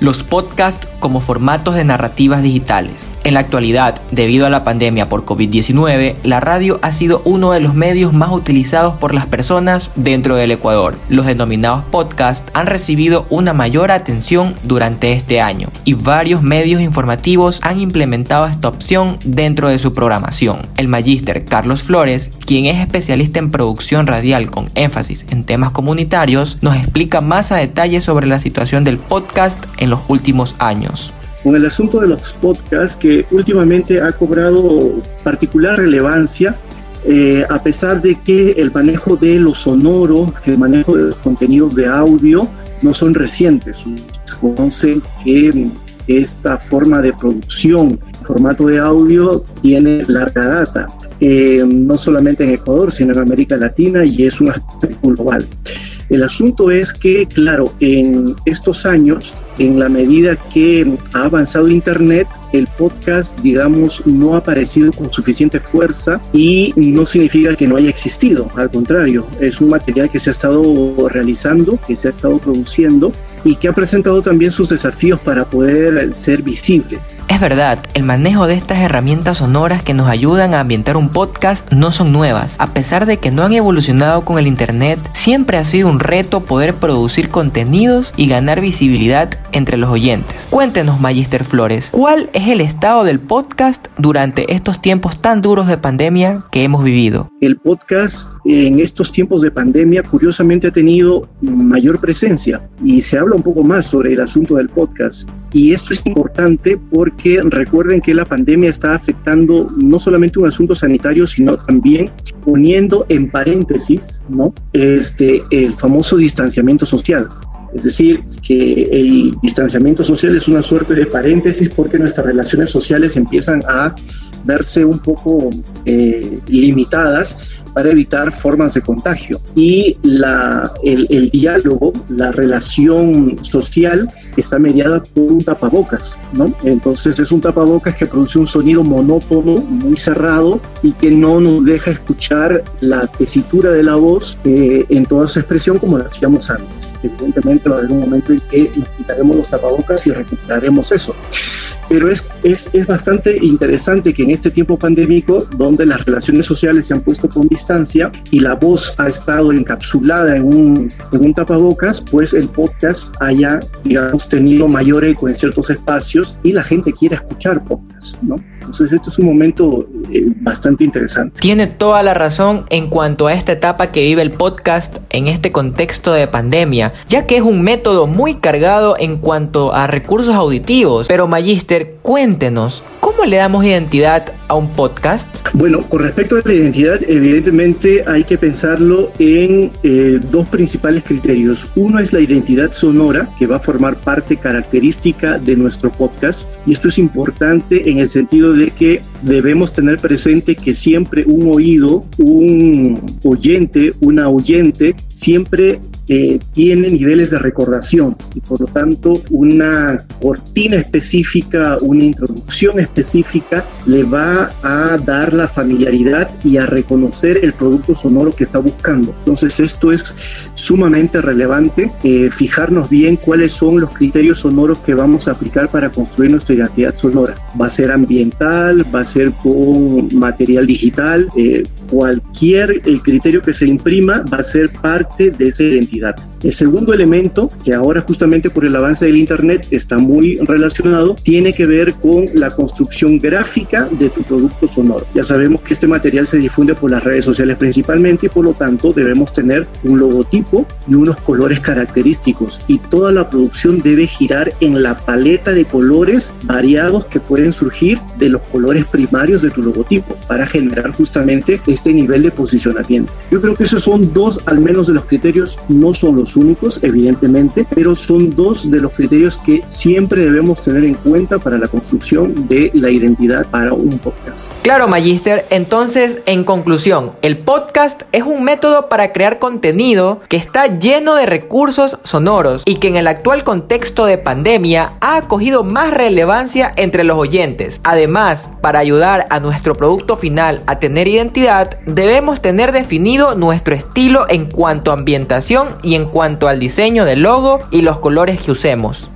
los podcasts como formatos de narrativas digitales. En la actualidad, debido a la pandemia por COVID-19, la radio ha sido uno de los medios más utilizados por las personas dentro del Ecuador. Los denominados podcasts han recibido una mayor atención durante este año y varios medios informativos han implementado esta opción dentro de su programación. El magíster Carlos Flores, quien es especialista en producción radial con énfasis en temas comunitarios, nos explica más a detalle sobre la situación del podcast en los últimos años con el asunto de los podcasts que últimamente ha cobrado particular relevancia, eh, a pesar de que el manejo de lo sonoro, el manejo de los contenidos de audio no son recientes. Se conoce que esta forma de producción, formato de audio, tiene larga data. Eh, no solamente en Ecuador, sino en América Latina y es un aspecto global. El asunto es que, claro, en estos años, en la medida que ha avanzado Internet, el podcast, digamos, no ha aparecido con suficiente fuerza y no significa que no haya existido, al contrario, es un material que se ha estado realizando, que se ha estado produciendo y que ha presentado también sus desafíos para poder ser visible. Es verdad, el manejo de estas herramientas sonoras que nos ayudan a ambientar un podcast no son nuevas. A pesar de que no han evolucionado con el Internet, siempre ha sido un reto poder producir contenidos y ganar visibilidad entre los oyentes. Cuéntenos, Magister Flores, ¿cuál es el estado del podcast durante estos tiempos tan duros de pandemia que hemos vivido? El podcast en estos tiempos de pandemia curiosamente ha tenido mayor presencia y se habla un poco más sobre el asunto del podcast. Y esto es importante porque recuerden que la pandemia está afectando no solamente un asunto sanitario, sino también poniendo en paréntesis ¿no? este, el famoso distanciamiento social. Es decir, que el distanciamiento social es una suerte de paréntesis porque nuestras relaciones sociales empiezan a verse un poco eh, limitadas para evitar formas de contagio. Y la, el, el, diálogo, la relación social está mediada por un tapabocas, ¿no? Entonces es un tapabocas que produce un sonido monótono, muy cerrado y que no nos deja escuchar la tesitura de la voz eh, en toda su expresión como lo hacíamos antes. Evidentemente va a un momento en que quitaremos los tapabocas y recuperaremos eso. Pero es, es, es bastante interesante que en este tiempo pandémico, donde las relaciones sociales se han puesto con distancia y la voz ha estado encapsulada en un, en un tapabocas, pues el podcast haya, digamos, tenido mayor eco en ciertos espacios y la gente quiere escuchar podcast, ¿no? Entonces, esto es un momento eh, bastante interesante. Tiene toda la razón en cuanto a esta etapa que vive el podcast en este contexto de pandemia, ya que es un método muy cargado en cuanto a recursos auditivos. Pero, Magister, cuéntenos, ¿cómo le damos identidad a un podcast? Bueno, con respecto a la identidad, evidentemente hay que pensarlo en eh, dos principales criterios. Uno es la identidad sonora, que va a formar parte característica de nuestro podcast, y esto es importante en el sentido de que debemos tener presente que siempre un oído, un oyente, una oyente, siempre eh, tiene niveles de recordación y por lo tanto una cortina específica, una introducción específica le va a dar la familiaridad y a reconocer el producto sonoro que está buscando. Entonces esto es sumamente relevante, eh, fijarnos bien cuáles son los criterios sonoros que vamos a aplicar para construir nuestra identidad sonora. Va a ser ambiental, va a ser con material digital, eh, cualquier criterio que se imprima va a ser parte de esa identidad. El segundo elemento, que ahora justamente por el avance del Internet está muy relacionado, tiene que ver con la construcción gráfica de tu producto sonoro. Ya sabemos que este material se difunde por las redes sociales principalmente y por lo tanto debemos tener un logotipo y unos colores característicos y toda la producción debe girar en la paleta de colores variados que pueden surgir de los colores primarios de tu logotipo para generar justamente este nivel de posicionamiento. Yo creo que esos son dos al menos de los criterios, no son los únicos evidentemente, pero son dos de los criterios que siempre debemos tener en cuenta para la construcción de la identidad para un podcast. Claro, Magister, entonces en conclusión, el podcast es un método para crear contenido que está lleno de recursos sonoros y que en el actual contexto de pandemia ha acogido más relevancia entre los oyentes. Además, para ayudar a nuestro producto final a tener identidad, debemos tener definido nuestro estilo en cuanto a ambientación y en cuanto al diseño del logo y los colores que usemos.